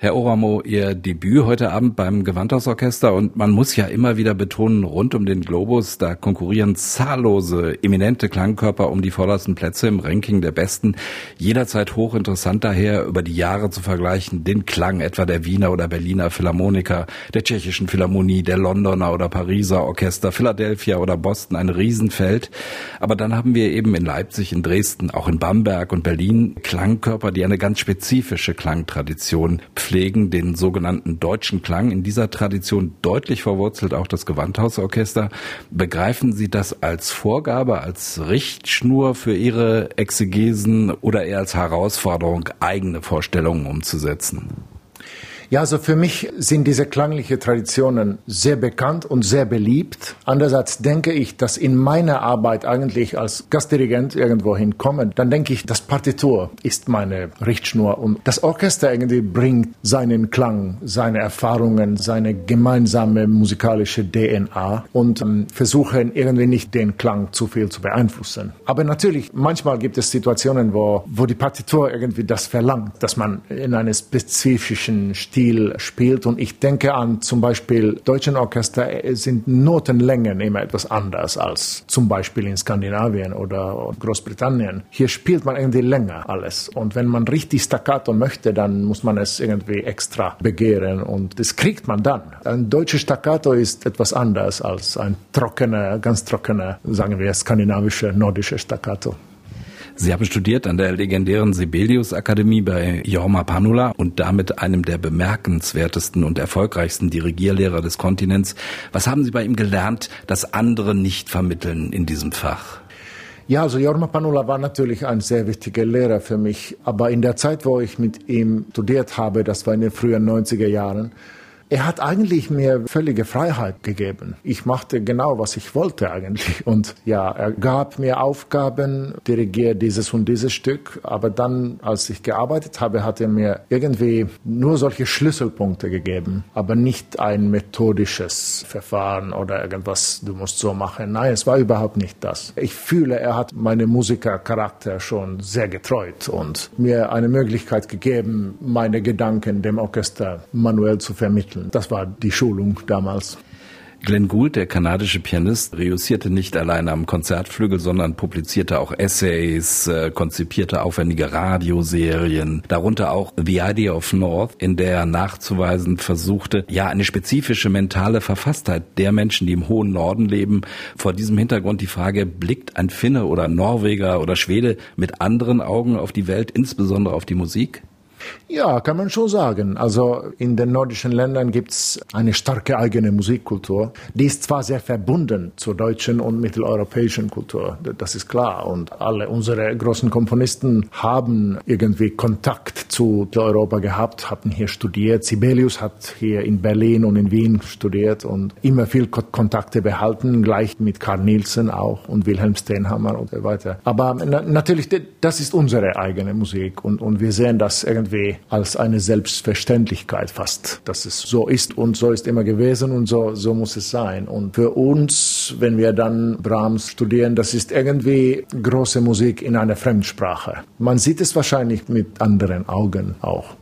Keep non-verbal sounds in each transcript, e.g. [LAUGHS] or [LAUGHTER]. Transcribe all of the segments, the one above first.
Herr Oramo, Ihr Debüt heute Abend beim Gewandhausorchester und man muss ja immer wieder betonen, rund um den Globus, da konkurrieren zahllose, eminente Klangkörper um die vordersten Plätze im Ranking der Besten. Jederzeit hochinteressant daher, über die Jahre zu vergleichen, den Klang etwa der Wiener oder Berliner Philharmoniker, der tschechischen Philharmonie, der Londoner oder Pariser Orchester, Philadelphia oder Boston, ein Riesenfeld. Aber dann haben wir eben in Leipzig, in Dresden, auch in Bamberg und Berlin Klangkörper, die eine ganz spezifische Klangtradition pflegen, den sogenannten deutschen Klang. In dieser Tradition deutlich verwurzelt auch das Gewandhausorchester. Begreifen Sie das als Vorgabe, als Richtschnur für Ihre Exegesen oder eher als Herausforderung, eigene Vorstellungen umzusetzen? Ja, also für mich sind diese klangliche Traditionen sehr bekannt und sehr beliebt. Andererseits denke ich, dass in meiner Arbeit eigentlich als Gastdirigent irgendwo hinkommen, dann denke ich, das Partitur ist meine Richtschnur und das Orchester irgendwie bringt seinen Klang, seine Erfahrungen, seine gemeinsame musikalische DNA und ähm, versuchen irgendwie nicht den Klang zu viel zu beeinflussen. Aber natürlich, manchmal gibt es Situationen, wo, wo die Partitur irgendwie das verlangt, dass man in einem spezifischen Stil Stil spielt. Und ich denke an zum Beispiel deutschen Orchester sind Notenlängen immer etwas anders als zum Beispiel in Skandinavien oder Großbritannien. Hier spielt man irgendwie länger alles. Und wenn man richtig staccato möchte, dann muss man es irgendwie extra begehren. Und das kriegt man dann. Ein deutsches Staccato ist etwas anders als ein trockener, ganz trockener, sagen wir, skandinavischer, nordischer Staccato. Sie haben studiert an der legendären Sibelius Akademie bei Jorma Panula und damit einem der bemerkenswertesten und erfolgreichsten Dirigierlehrer des Kontinents. Was haben Sie bei ihm gelernt, das andere nicht vermitteln in diesem Fach? Ja, also Jorma Panula war natürlich ein sehr wichtiger Lehrer für mich. Aber in der Zeit, wo ich mit ihm studiert habe, das war in den frühen 90er Jahren, er hat eigentlich mir völlige Freiheit gegeben. Ich machte genau, was ich wollte eigentlich. Und ja, er gab mir Aufgaben, dirigiere dieses und dieses Stück. Aber dann, als ich gearbeitet habe, hat er mir irgendwie nur solche Schlüsselpunkte gegeben, aber nicht ein methodisches Verfahren oder irgendwas, du musst so machen. Nein, es war überhaupt nicht das. Ich fühle, er hat meine Musikercharakter schon sehr getreut und mir eine Möglichkeit gegeben, meine Gedanken dem Orchester manuell zu vermitteln vermitteln. Das war die Schulung damals. Glenn Gould, der kanadische Pianist, reüssierte nicht alleine am Konzertflügel, sondern publizierte auch Essays, äh, konzipierte aufwendige Radioserien, darunter auch The Idea of North, in der er nachzuweisen versuchte, ja, eine spezifische mentale Verfasstheit der Menschen, die im hohen Norden leben. Vor diesem Hintergrund die Frage, blickt ein Finne oder Norweger oder Schwede mit anderen Augen auf die Welt, insbesondere auf die Musik? Ja, kann man schon sagen. Also in den nordischen Ländern gibt es eine starke eigene Musikkultur. Die ist zwar sehr verbunden zur deutschen und mitteleuropäischen Kultur, das ist klar. Und alle unsere großen Komponisten haben irgendwie Kontakt zu Europa gehabt, hatten hier studiert. Sibelius hat hier in Berlin und in Wien studiert und immer viel Kontakte behalten, gleich mit Karl Nielsen auch und Wilhelm Steinhammer und so weiter. Aber na natürlich, das ist unsere eigene Musik und, und wir sehen das irgendwie irgendwie als eine Selbstverständlichkeit fast, dass es so ist und so ist immer gewesen und so, so muss es sein. Und für uns, wenn wir dann Brahms studieren, das ist irgendwie große Musik in einer Fremdsprache. Man sieht es wahrscheinlich mit anderen Augen auch.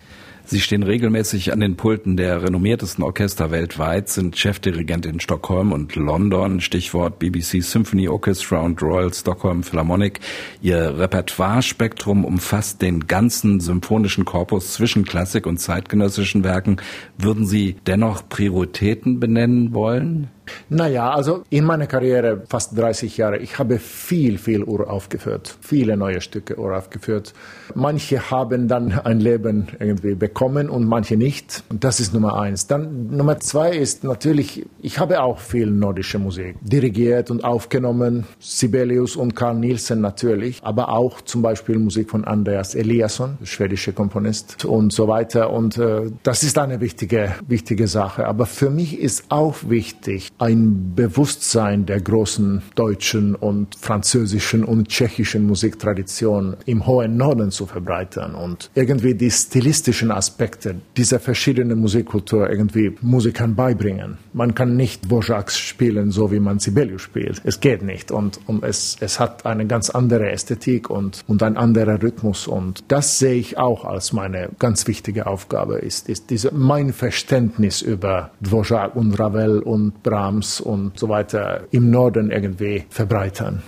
Sie stehen regelmäßig an den Pulten der renommiertesten Orchester weltweit, sind Chefdirigent in Stockholm und London, Stichwort BBC Symphony Orchestra und Royal Stockholm Philharmonic. Ihr Repertoirespektrum umfasst den ganzen symphonischen Korpus zwischen Klassik und zeitgenössischen Werken. Würden Sie dennoch Prioritäten benennen wollen? Naja, also in meiner Karriere, fast 30 Jahre, ich habe viel, viel uraufgeführt, viele neue Stücke uraufgeführt. Manche haben dann ein Leben irgendwie bekommen und manche nicht. Das ist Nummer eins. Dann Nummer zwei ist natürlich, ich habe auch viel nordische Musik dirigiert und aufgenommen. Sibelius und Carl Nielsen natürlich, aber auch zum Beispiel Musik von Andreas Eliasson, schwedischer Komponist und so weiter. Und äh, das ist eine wichtige, wichtige Sache. Aber für mich ist auch wichtig, ein Bewusstsein der großen deutschen und französischen und tschechischen Musiktradition im hohen Norden zu verbreitern und irgendwie die stilistischen Aspekte dieser verschiedenen Musikkultur irgendwie Musikern beibringen. Man kann nicht Dvorak spielen, so wie man Sibelius spielt. Es geht nicht und, und es, es hat eine ganz andere Ästhetik und, und ein anderer Rhythmus und das sehe ich auch als meine ganz wichtige Aufgabe ist, ist diese, mein Verständnis über Dvorak und Ravel und Brahms und so weiter im Norden irgendwie verbreitern.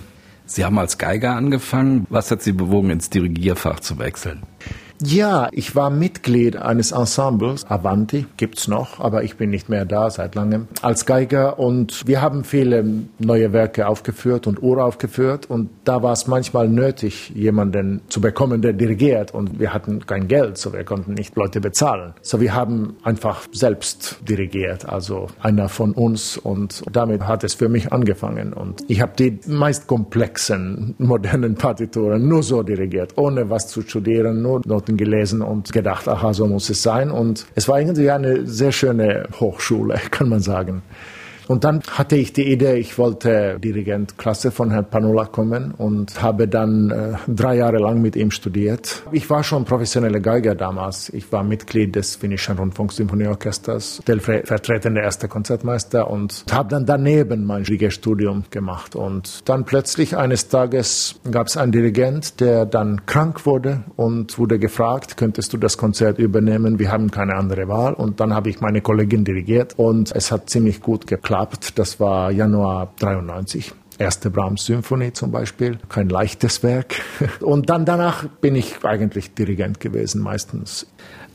Sie haben als Geiger angefangen. Was hat Sie bewogen, ins Dirigierfach zu wechseln? Ja, ich war Mitglied eines Ensembles, Avanti, gibt's noch, aber ich bin nicht mehr da seit langem, als Geiger und wir haben viele neue Werke aufgeführt und uraufgeführt und da war es manchmal nötig, jemanden zu bekommen, der dirigiert und wir hatten kein Geld, so wir konnten nicht Leute bezahlen. So wir haben einfach selbst dirigiert, also einer von uns und damit hat es für mich angefangen und ich habe die meist komplexen modernen Partituren nur so dirigiert, ohne was zu studieren, nur Noten gelesen und gedacht, aha, so muss es sein. Und es war irgendwie eine sehr schöne Hochschule, [LAUGHS] kann man sagen. Und dann hatte ich die Idee, ich wollte Dirigentklasse von Herrn Panula kommen und habe dann äh, drei Jahre lang mit ihm studiert. Ich war schon professioneller Geiger damals. Ich war Mitglied des Finnischen Rundfunksymphonieorchesters, stellvertretender erster Konzertmeister und habe dann daneben mein Dirigerstudium gemacht. Und dann plötzlich eines Tages gab es einen Dirigent, der dann krank wurde und wurde gefragt, könntest du das Konzert übernehmen? Wir haben keine andere Wahl. Und dann habe ich meine Kollegin dirigiert und es hat ziemlich gut geklappt geklappt. Das war Januar 93 erste Brahms-Symphonie zum Beispiel, kein leichtes Werk. [LAUGHS] Und dann danach bin ich eigentlich Dirigent gewesen meistens.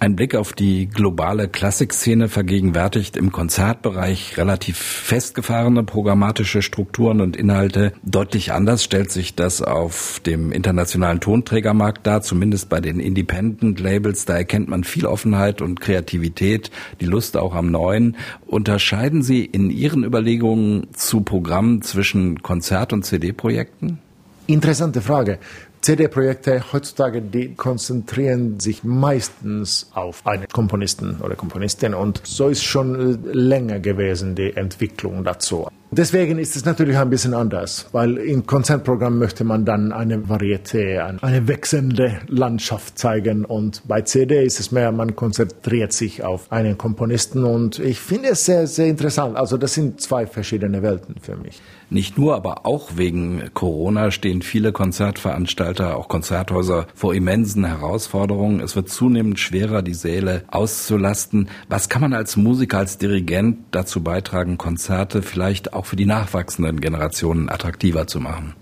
Ein Blick auf die globale Klassikszene vergegenwärtigt im Konzertbereich relativ festgefahrene programmatische Strukturen und Inhalte. Deutlich anders stellt sich das auf dem internationalen Tonträgermarkt dar, zumindest bei den Independent Labels. Da erkennt man viel Offenheit und Kreativität, die Lust auch am Neuen. Unterscheiden Sie in Ihren Überlegungen zu Programmen zwischen Konzert- und CD-Projekten? Interessante Frage. CD-Projekte heutzutage, die konzentrieren sich meistens auf einen Komponisten oder Komponistin und so ist schon äh, länger gewesen die Entwicklung dazu. Deswegen ist es natürlich ein bisschen anders, weil im Konzertprogramm möchte man dann eine Varieté, eine wechselnde Landschaft zeigen und bei CD ist es mehr, man konzentriert sich auf einen Komponisten und ich finde es sehr, sehr interessant. Also das sind zwei verschiedene Welten für mich. Nicht nur, aber auch wegen Corona stehen viele Konzertveranstalter, auch Konzerthäuser vor immensen Herausforderungen. Es wird zunehmend schwerer, die Säle auszulasten. Was kann man als Musiker, als Dirigent dazu beitragen, Konzerte vielleicht auch auch für die nachwachsenden Generationen attraktiver zu machen?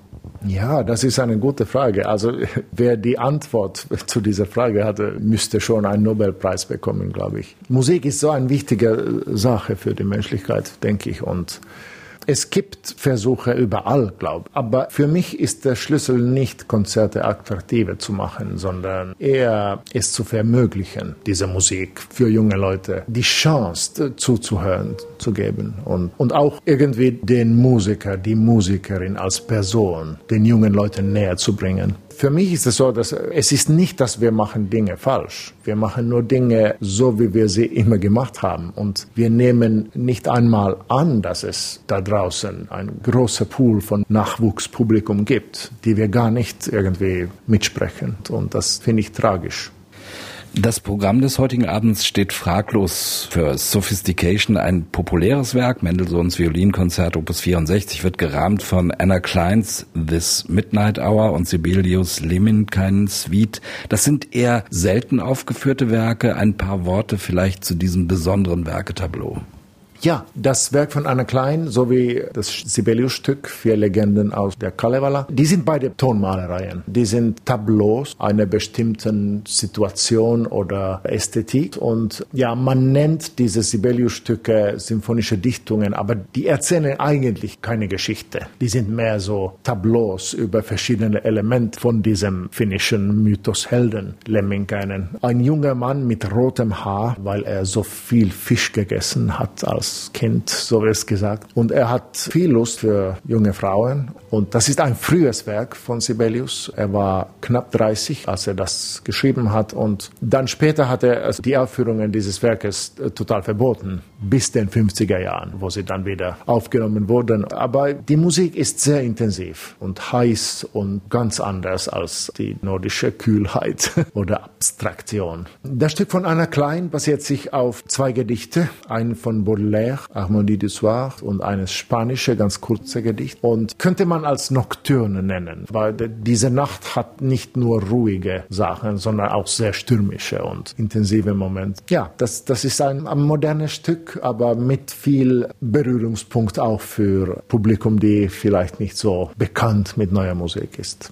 Ja, das ist eine gute Frage. Also [LAUGHS] wer die Antwort zu dieser Frage hatte, müsste schon einen Nobelpreis bekommen, glaube ich. Musik ist so eine wichtige Sache für die Menschlichkeit, denke ich. Und es gibt Versuche überall, glaube ich. Aber für mich ist der Schlüssel nicht, Konzerte attraktiver zu machen, sondern eher es zu vermöglichen, diese Musik für junge Leute, die Chance zuzuhören zu geben und, und auch irgendwie den Musiker, die Musikerin als Person den jungen Leuten näher zu bringen. Für mich ist es so, dass es ist nicht, dass wir machen Dinge falsch. Wir machen nur Dinge so, wie wir sie immer gemacht haben. Und wir nehmen nicht einmal an, dass es da draußen ein großer Pool von Nachwuchspublikum gibt, die wir gar nicht irgendwie mitsprechen. Und das finde ich tragisch. Das Programm des heutigen Abends steht fraglos für Sophistication, ein populäres Werk. Mendelssohns Violinkonzert Opus 64 wird gerahmt von Anna Kleins This Midnight Hour und Sibelius Lemminkainen Suite. Das sind eher selten aufgeführte Werke. Ein paar Worte vielleicht zu diesem besonderen Werketableau. Ja, das Werk von Anna Klein sowie das Sibelius-Stück Vier Legenden aus der Kalevala, die sind beide Tonmalereien. Die sind Tableaus einer bestimmten Situation oder Ästhetik. Und ja, man nennt diese Sibelius-Stücke symphonische Dichtungen, aber die erzählen eigentlich keine Geschichte. Die sind mehr so Tableaus über verschiedene Elemente von diesem finnischen Mythos Helden, Lemminkainen. Ein junger Mann mit rotem Haar, weil er so viel Fisch gegessen hat als Kind, so wird es gesagt. Und er hat viel Lust für junge Frauen. Und das ist ein frühes Werk von Sibelius. Er war knapp 30, als er das geschrieben hat. Und dann später hat er die Aufführungen dieses Werkes äh, total verboten, bis den 50er Jahren, wo sie dann wieder aufgenommen wurden. Aber die Musik ist sehr intensiv und heiß und ganz anders als die nordische Kühlheit [LAUGHS] oder Abstraktion. Das Stück von Anna Klein basiert sich auf zwei Gedichte, einen von Baudelaire, Harmonie du Soir und eines spanische, ganz kurze Gedicht und könnte man als Nocturne nennen, weil diese Nacht hat nicht nur ruhige Sachen, sondern auch sehr stürmische und intensive Momente. Ja, das, das ist ein, ein modernes Stück, aber mit viel Berührungspunkt auch für Publikum, die vielleicht nicht so bekannt mit neuer Musik ist.